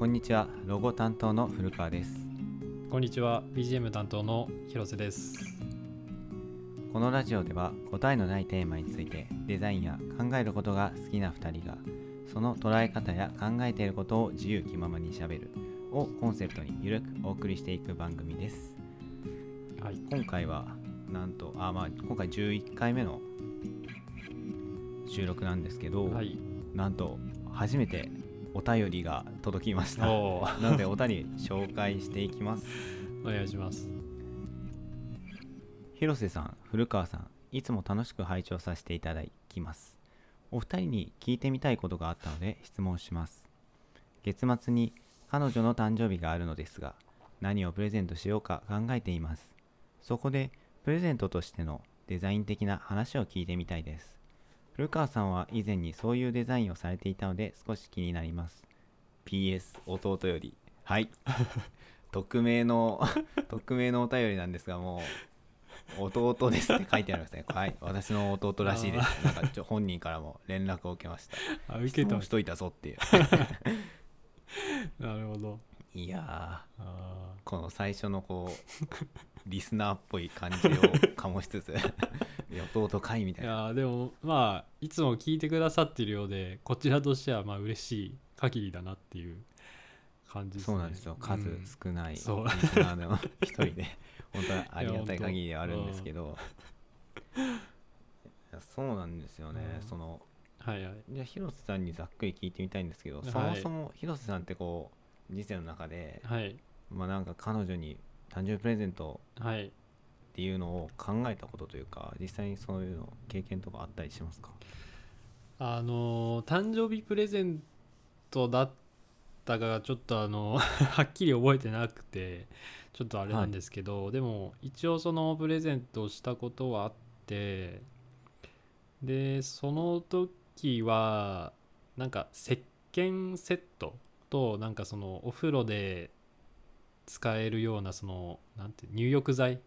こんにちは。ロゴ担当の古川です。こんにちは。BGM 担当の広瀬です。このラジオでは答えのないテーマについてデザインや考えることが好きな2人がその捉え方や考えていることを自由気ままにしゃべるをコンセプトにゆるくお送りしていく番組です。はい。今回はなんとあまあ今回11回目の収録なんですけど、はい。なんと初めてお便りが届きました。おー。なのでお便り紹介していきます。お願いします。広瀬さん古川さんいつも楽しく拝聴させていただきます。お二人に聞いてみたいことがあったので質問します。月末に彼女の誕生日があるのですが何をプレゼントしようか考えています。そこでプレゼントとしてのデザイン的な話を聞いてみたいです古川さんは以前にそういうデザインをされていたので少し気になります。PS 弟より。はい。匿名の 匿名のお便りなんですがもう弟ですって書いてありますね。はい。私の弟らしいです。なんかちょ本人からも連絡を受けました。あ受質けた。問しといたぞっていう。なるほどいやこの最初のこう リスナーっぽい感じを 醸しつつ弟かいみたーいいなやーでもまあいつも聞いてくださっているようでこちらとしてはまあ嬉しい限りだなっていう感じですね。そうなんですよ。数うん。少ないリスナーの一人で 本当はありがたい限りではあるんですけど。いやそうなんですよね。うん。そのはいはい。じゃあ広瀬さんにざっくり聞いてみたいんですけど、はい。そもそも広瀬さんってこう人生の中で、はい。まあなんか彼女に誕生日プレゼントはい。っていうのを考えたことというか実際にそういうの経験とかあったりしますか？あのー誕生日プレゼントだったかがちょっとあの はっきり覚えてなくてちょっとあれなんですけど、でも一応そのプレゼントをしたことはあってでその時はなんか石鹸セットとなんかそのお風呂で使えるようなそのなんて入浴剤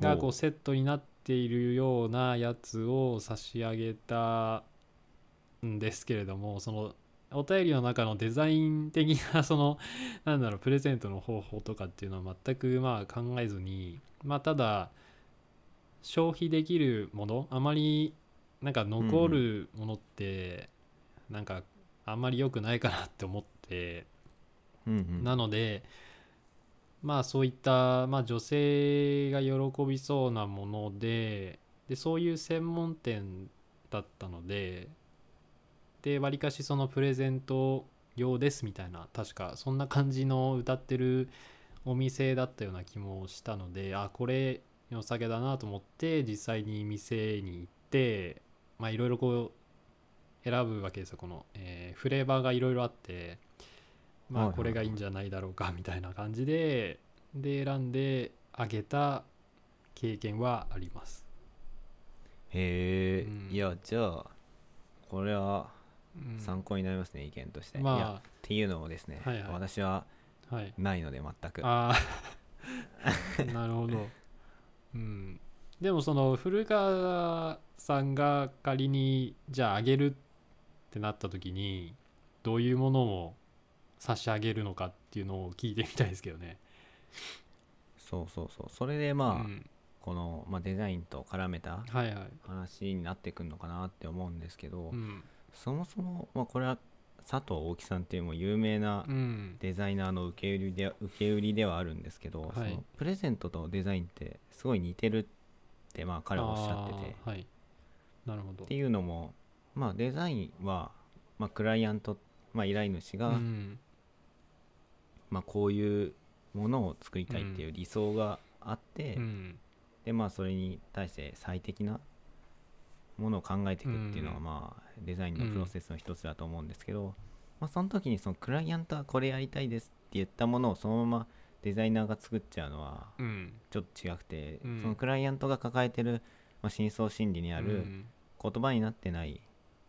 がこうセットになっているようなやつを差し上げたんですけれどもそのお便りの中のデザイン的なその なんだろうプレゼントの方法とかっていうのは全くまあ考えずにまあただ消費できるものあまりなんか残るものってなんかあんまり良くないかなって思ってうんうん。なのでまあそういった、まあ、女性が喜びそうなものででそういう専門店だったのででわりかしそのプレゼント用ですみたいな確かそんな感じの歌ってるお店だったような気もしたのであこれ良さげだなと思って実際に店に行ってまあいろいろこう選ぶわけですよ。この、えーフレーバーがいろいろあってまはいはいあこれがいいんじゃないだろうかみたいな感じでで選んであげた経験はあります。へえ、うん。いやじゃあこれはうん。参考になりますね、意見として、まっていうのもですね、はいはい。私はあはい。ないので全く。ああ なるほど。うん、でもその古川さんが仮にじゃああげるってなった時にどういうものを差し上げるのかっていうのを聞いてみたいですけどね。そうそうそうそれでまあ、うんこの、まあ、デザインと絡めたはいはい。話になってくるのかなって思うんですけど、うんそもそも、まあ、これは佐藤大木さんっていうもう有名なうんデザイナーの受け売りで受け売りではあるんですけど、はいそのプレゼントとデザインってすごい似てるってまあ彼はおっしゃっててはい。なるほどって。いうのも、まあ、デザインは、まあ、クライアント、まあ、依頼主が、うん。まあ、こういうものを作りたいっていう理想があって、うん。でまあそれに対して最適なものを考えていくっていうのがうん。まあデザインのプロセスの一つだと思うんですけど、まあ、その時にそのクライアントはこれやりたいですって言ったものをそのままデザイナーが作っちゃうのはうん。ちょっと違くて、うん。そのクライアントが抱えてる、まあ、深層心理にあるうん。言葉になってない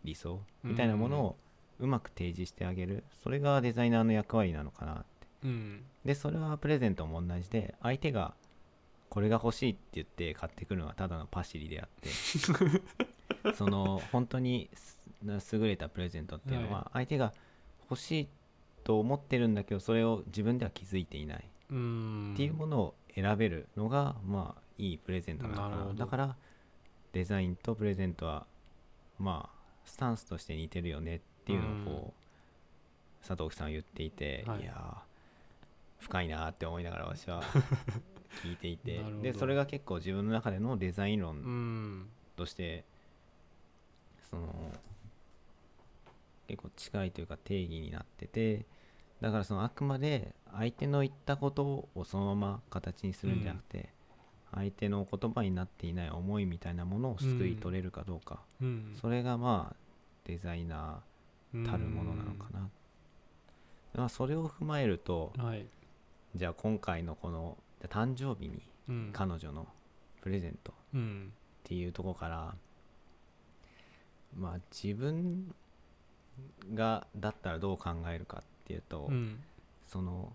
理想？みたいなものをうまく提示してあげる。それがデザイナーの役割なのかなって。うん。でそれはプレゼントも同じで相手がこれが欲しいって言って買ってくるのはただのパシリであって。その本当にす優れたプレゼントっていうのは相手が欲しいっと思ってるんだけどそれを自分では気づいていない。うん。っていうものを選べるのが、まあいいプレゼントなのかな。だからデザインとプレゼントはまあスタンスとして似てるよねっていうのをこう、佐藤さんは言っていて、はい。い、やー深いなーって思いながら私は 聞いていてでそれが結構自分の中でのデザイン論うん。としてその結構近いというか定義になっててだからそのあくまで相手の言ったことをそのまま形にするんじゃなくて、相手の言葉になっていない思いみたいなものをすくい取れるかどうか、うん。それがまあデザイナーたるものなのかな、まあそれを踏まえるとうんはい。じゃあ今回のこの誕生日にうん。彼女のプレゼントうん。っていうところからまあ自分がだったらどう考えるかっていうと、うん。その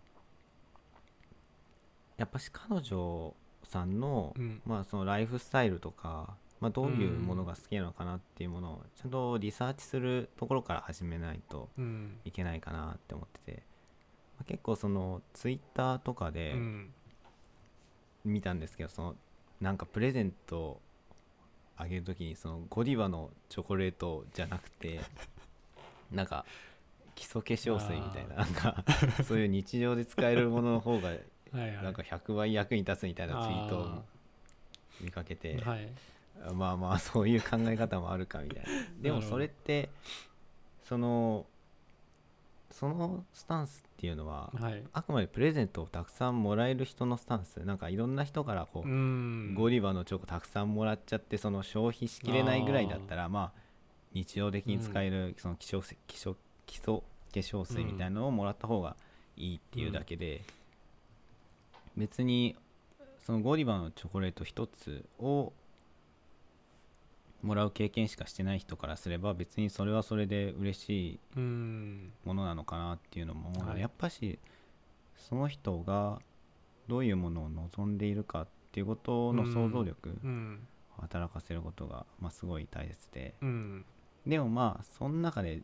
やっぱし彼女さんの、うん。まあそのライフスタイルとか、まあ、どういうものが好きなのかなっていうものをちゃんとリサーチするところから始めないとうん。いけないかなって思ってて、まあ結構そのツイッターとかでうん。見たんですけどそのなんかプレゼントあげるときにそのゴディバのチョコレートじゃなくて なんか基礎化粧水みたいななんかそういう日常で使えるものの方がはいはい。なんか100倍役に立つみたいなツイートを見かけてはい。まあまあそういう考え方もあるかみたいな。でもそれってそのそのスタンスっていうのははい。あくまでプレゼントをたくさんもらえる人のスタンス。なんかいろんな人からこううん。ゴディバのチョコたくさんもらっちゃってその消費しきれないぐらいだったらまあ日常的に使えるその基礎基礎基礎化粧水みたいなのをもらった方がいいっていうだけで、別にそのゴディバのチョコレート1つをもらう経験しかしてない人からすれば別にそれはそれで嬉しいうんものなのかなっていうのも思うので、はい。やっぱしその人がどういうものを望んでいるかっていうことの想像力うん。を働かせることが、まあ、すごい大切で。うん。でもまあその中で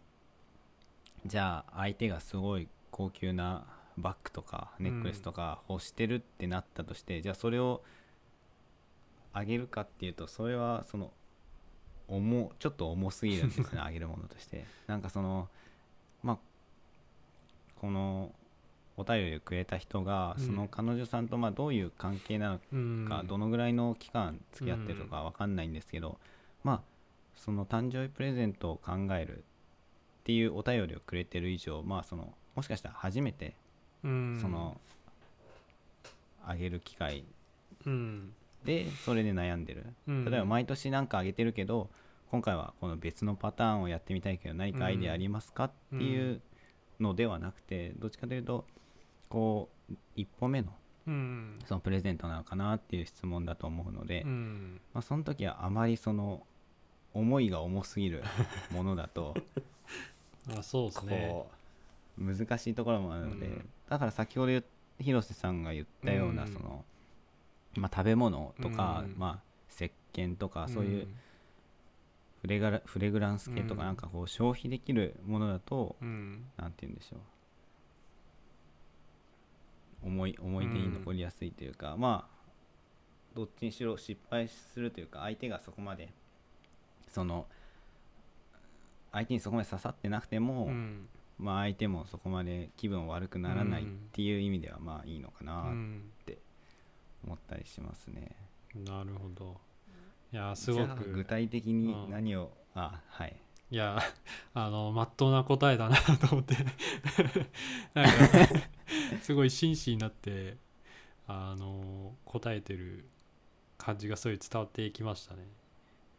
じゃあ相手がすごい高級なバッグとかネックレスとか欲してるってなったとして、じゃあそれをあげるかっていうとそれはその重ちょっと重すぎるんですね あげるものとして。なんかそのまあこのお便りをくれた人がうん。その彼女さんとまあどういう関係なのうん。か、どのぐらいの期間付き合ってるとかわかんないんですけど、まあその誕生日プレゼントを考えるっていうお便りをくれてる以上まあそのもしかしたら初めてうんその、あげる機会。うん。でそれで悩んでる。うん。例えば毎年なんかあげてるけど今回はこの別のパターンをやってみたいけど何かアイデアありますかっていうのではなくてどっちかというとこう一歩目のうん。そのプレゼントなのかなっていう質問だと思うので、うん。まあ、その時はあまりその思いが重すぎるものだと あそうですね。こう難しいところもあるので、うんだから先ほど広瀬さんが言ったようなうん。その、まあ、食べ物とか、うん。まあ、石鹸とかそういうフレガラフレグランス系とかうん。なんかこう消費できるものだと、うん。なんて言うんでしょう。思い思い出に残りやすいというか、まあどっちにしろ失敗するというか相手がそこまでその相手にそこまで刺さってなくても、うんまあ相手もそこまで気分悪くならないっていう意味ではまあいいのかうなっんて思ったりしますね。なるほど。いやすごじゃあ具く体的にうん。何を、あはい。いや あのまっとうな答えだなと思って。なんかすごい真摯になってあの答えてる感じがすごい伝わってきましたね。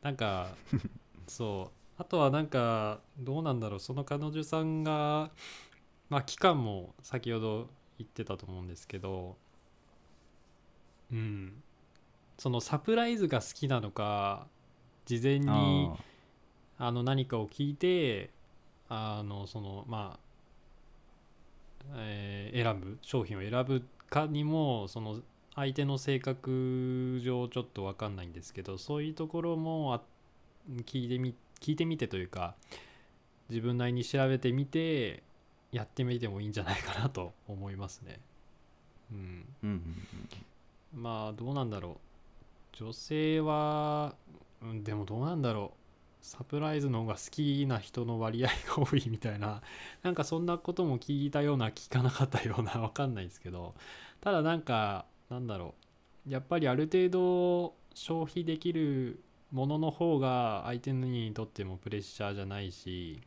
なんか そうあとはなんかどうなんだろう。その彼女さんがまあ期間も先ほど言ってたと思うんですけどうん。そのサプライズが好きなのか事前にああの何かを聞いてあのそのまあ、えー選ぶ商品を選ぶかにもその相手の性格上ちょっと分かんないんですけどそういうところもあ聞いてみ聞いてみてというか自分なりに調べてみてやってみてもいいんじゃないかなと思いますね。うん。うんうんまあどうなんだろう。女性は、うん、でもどうなんだろう。サプライズの方が好きな人の割合が多いみたいな。なんかそんなことも聞いたような聞かなかったような わかんないですけど。ただなんかなんだろう。やっぱりある程度消費できるものの方が相手にとってもプレッシャーじゃないし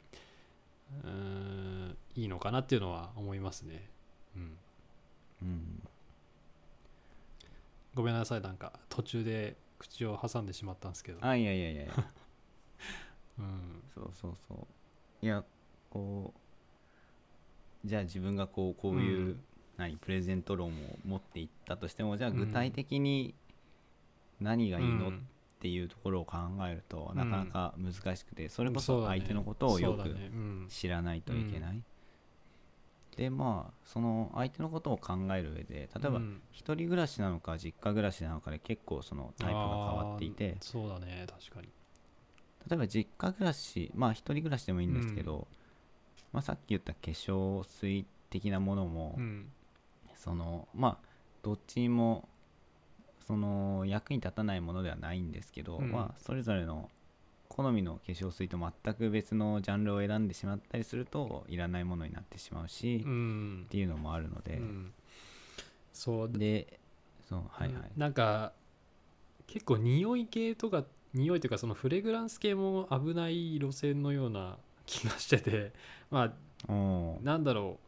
うーんいいのかなっていうのは思いますね。うん。うんうんごめんなさいなんか途中で口を挟んでしまったんですけど。あいやいやいやいや。うん。そうそうそう。いやこうじゃあ自分がこうこういう、うん。何プレゼント論を持っていったとしてもじゃあうん。具体的に何がいいのっうんていうところを考えると、うん。なかなか難しくてそれこそ相手のことをよく知らないといけない、でまあその相手のことを考える上で例えばうん。一人暮らしなのか実家暮らしなのかで結構そのタイプが変わっていて。そうだね。確かに。例えば実家暮らしまあ一人暮らしでもいいんですけど、まあ、さっき言った化粧水的なものも、うん。そのまあどっちにもその役に立たないものではないんですけど、うん。まあそれぞれの好みの化粧水と全く別のジャンルを選んでしまったりするといらないものになってしまうし、うっんていうのもあるので、うん。そう。でそうはいはい、なんか結構匂い系とか匂いというかそのフレグランス系も危ない路線のような気がしてて まあなんだろう。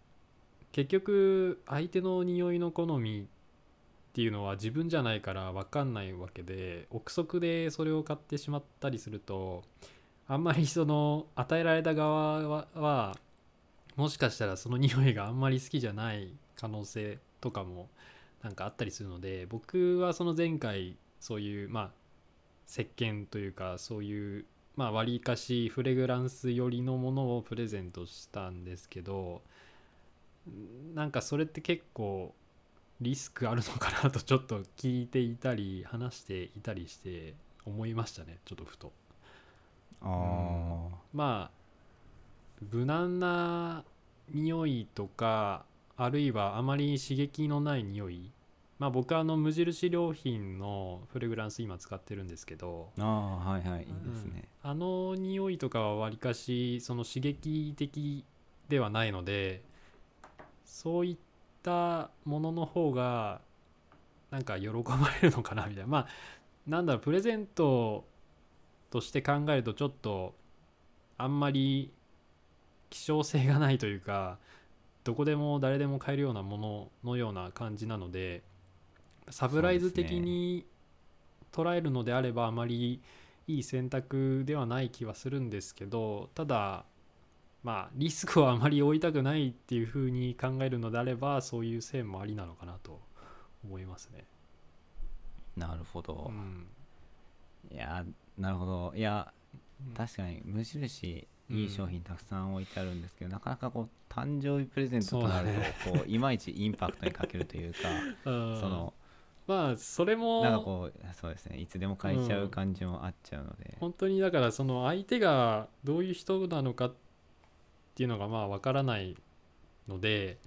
結局相手の匂いの好みっていうのは自分じゃないから分かんないわけで憶測でそれを買ってしまったりするとあんまりその与えられた側はもしかしたらその匂いがあんまり好きじゃない可能性とかもなんかあったりするので僕はその前回そういうまあ石鹸というかそういうまあ割りかしフレグランス寄りのものをプレゼントしたんですけどなんかそれって結構リスクあるのかなとちょっと聞いていたり話していたりして思いましたねちょっとふと。あまあ無難な匂いとかあるいはあまり刺激のない匂い。まあ僕はあの無印良品のフレグランス今使ってるんですけど。ーあーはいはいいいですね、あの匂いとかはわりかしその刺激的ではないのでそういったものの方がなんか喜ばれるのかなみたいな。まあなんだろうプレゼントとして考えるとちょっとあんまり希少性がないというかどこでも誰でも買えるようなもののような感じなのでサプライズ的に捉えるのであればあまりいい選択ではない気はするんですけどただまあリスクはあまり負いたくないっていうふうに考えるのであればそういう線もありなのかなと思いますね。なるほど。う、ん。いやなるほど。いやうん。確かに無印うんいい商品たくさん置いてあるんですけど、なかなかこう誕生日プレゼントとなるとこういまいちインパクトに欠けるというか うん。そのまあそれもなんかこうそうですね。いつでも買えちゃう感じもあっちゃうので、本当にだからその相手がどういう人なのかってていうのがまあわからないので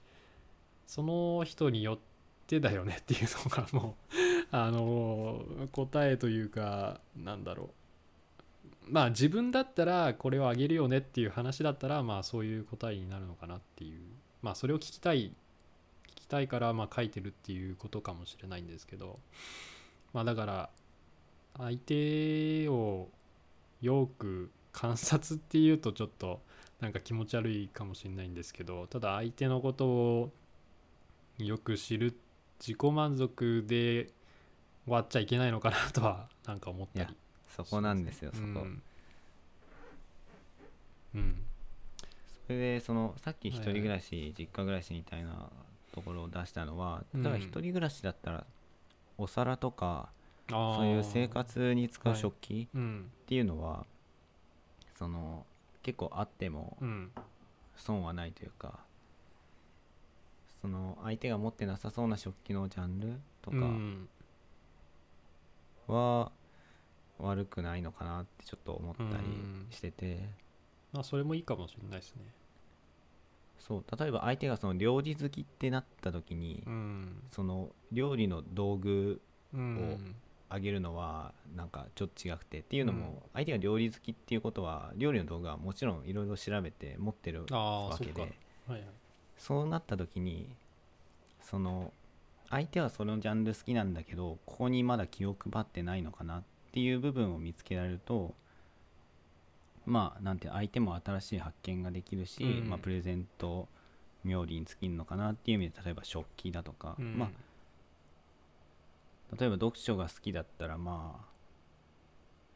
その人によってだよねっていうのがもう あの答えというかなんだろう。まあ自分だったらこれをあげるよねっていう話だったらまあそういう答えになるのかなっていう。まあそれを聞きたい聞きたいからまあ書いてるっていうことかもしれないんですけど。まあだから相手をよく観察っていうとちょっとなんか気持ち悪いかもしれないんですけどただ相手のことをよく知る自己満足で終わっちゃいけないのかなとはなんか思ったりいやそこなんですよそこ、うん、うん。それでそのさっき一人はいはい暮らし、実家暮らしみたいなところを出したのはうん例えば一人暮らしだったらお皿とかあー。そういう生活に使う食器うん。っていうのは、その結構あってもうん。損はないというかその相手が持ってなさそうな食器のジャンルとかうん。は悪くないのかなってちょっと思ったりうん。してて、まあそれもいいかもしれないですね。そう。例えば相手がその料理好きってなった時に、うん。その料理の道具うんあげるのはなんかちょっと違くてっていうのうん。も相手が料理好きっていうことは料理の道具はもちろんいろいろ調べて持ってるわけでそうなった時にその相手はそのジャンル好きなんだけどここにまだ気を配ってないのかなっていう部分を見つけられるとまあなんて相手も新しい発見ができるし、うん。まあ、プレゼント冥利に尽きるのかなっていう意味で例えば食器だとか、うん。まあ例えば読書が好きだったらまあ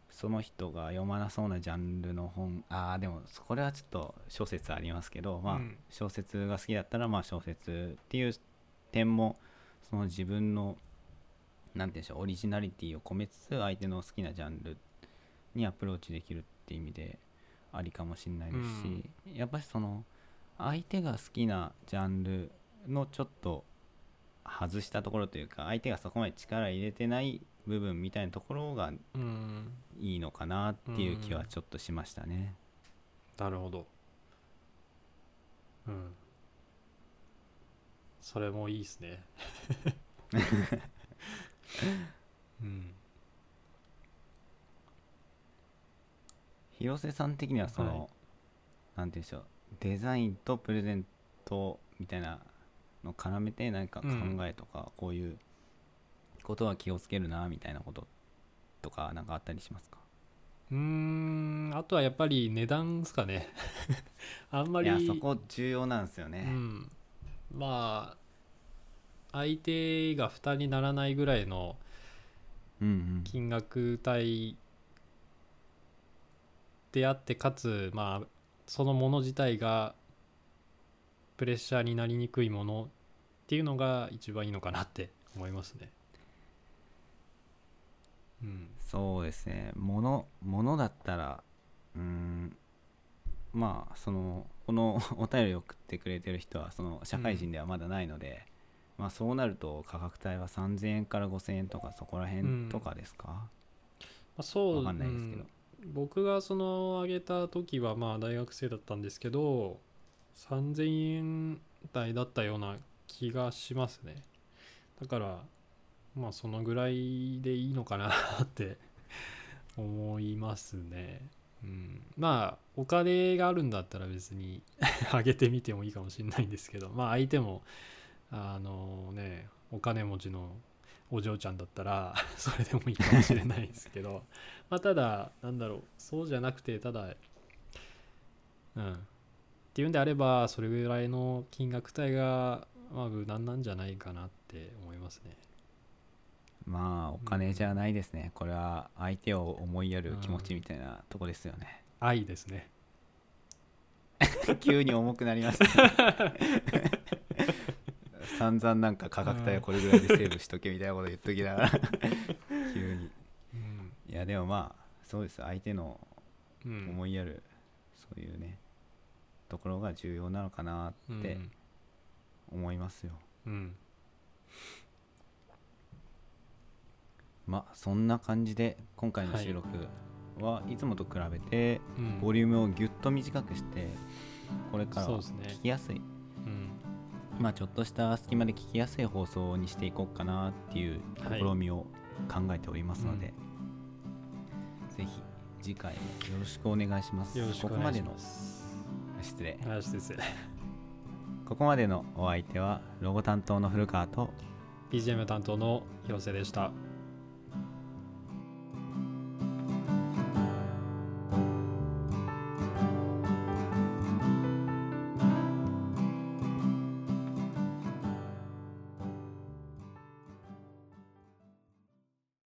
その人が読まなそうなジャンルの本ああでもこれはちょっと小説ありますけどまあうん。小説が好きだったらまあ小説っていう点もその自分のなんていうんでしょうオリジナリティを込めつつ相手の好きなジャンルにアプローチできるっていう意味でありかもしれないですし、やっぱりその相手が好きなジャンルのちょっと外したところというか相手がそこまで力入れてない部分みたいなところがうん。いいのかなっていう気はちょっとしましたね。なるほど。うん。それもいいですね。うん。広瀬さん的にはその、はい。なんて言うんでしょうデザインとプレゼントみたいなの絡めて何か考えとか、こういうことは気をつけるなみたいなこととかなんかあったりしますか？うーんあとはやっぱり値段ですかね。あんまりいやそこ重要なんですようね、ん、まあ相手が負担にならないぐらいの金額帯であってかつまあそのもの自体がプレッシャーになりにくいものっていうのが一番いいのかなって思いますね。うん、そうですね。ものものだったらうーんまあそのこの お便りを送ってくれてる人はその社会人ではまだないので、まあそうなると価格帯は3000円から5000円とかそこら辺とかですか、まあ、そうわかんないですけど。うん。僕がその上げた時はまあ大学生だったんですけど3000円台だったような気がしますね。だからまあそのぐらいでいいのかなって 思いますね。うん、まあお金があるんだったら別に 上げてみてもいいかもしれないんですけどまあ相手もあのねお金持ちのお嬢ちゃんだったら それでもいいかもしれないですけどまあただなんだろうそうじゃなくてただうん。っていうんであればそれぐらいの金額帯がまあ無難なんじゃないかなって思いますね。まあお金じゃないですね、これは相手を思いやる気持ちみたいなとこですよね、愛ですね。急に重くなりました、散々なんか価格帯はこれぐらいでセーブしとけみたいなこと言っときながら。急に。うん、いやでもまあそうです。相手のうん、思いやる、そういうねところが重要なのかなって思いますよ、うん。まあそんな感じで今回の収録はいつもと比べてうん。ボリュームをぎゅっと短くしてこれから聞きやすい、うん。まあちょっとした隙間で聞きやすい放送にしていこうかなっていう試みを考えておりますので、ぜひ次回もよろしくお願い。しますここまでの失礼ここまでのお相手はロゴ担当の古川と BGM 担当の広瀬でした。